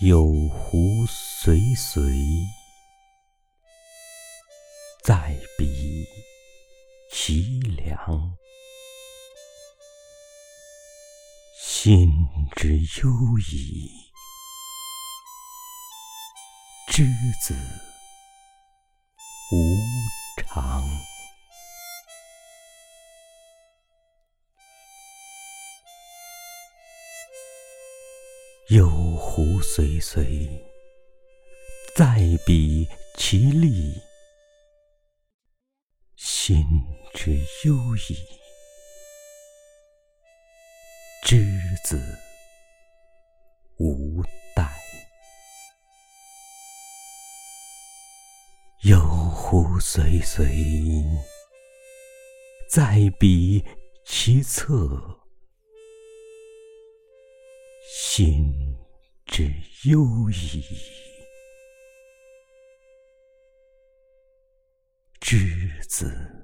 有狐随随，在彼其凉。心之忧矣，之子无常。有湖随随，在彼其利。心之忧矣，之子无待。有湖随随，在彼其侧。心之忧矣，知子。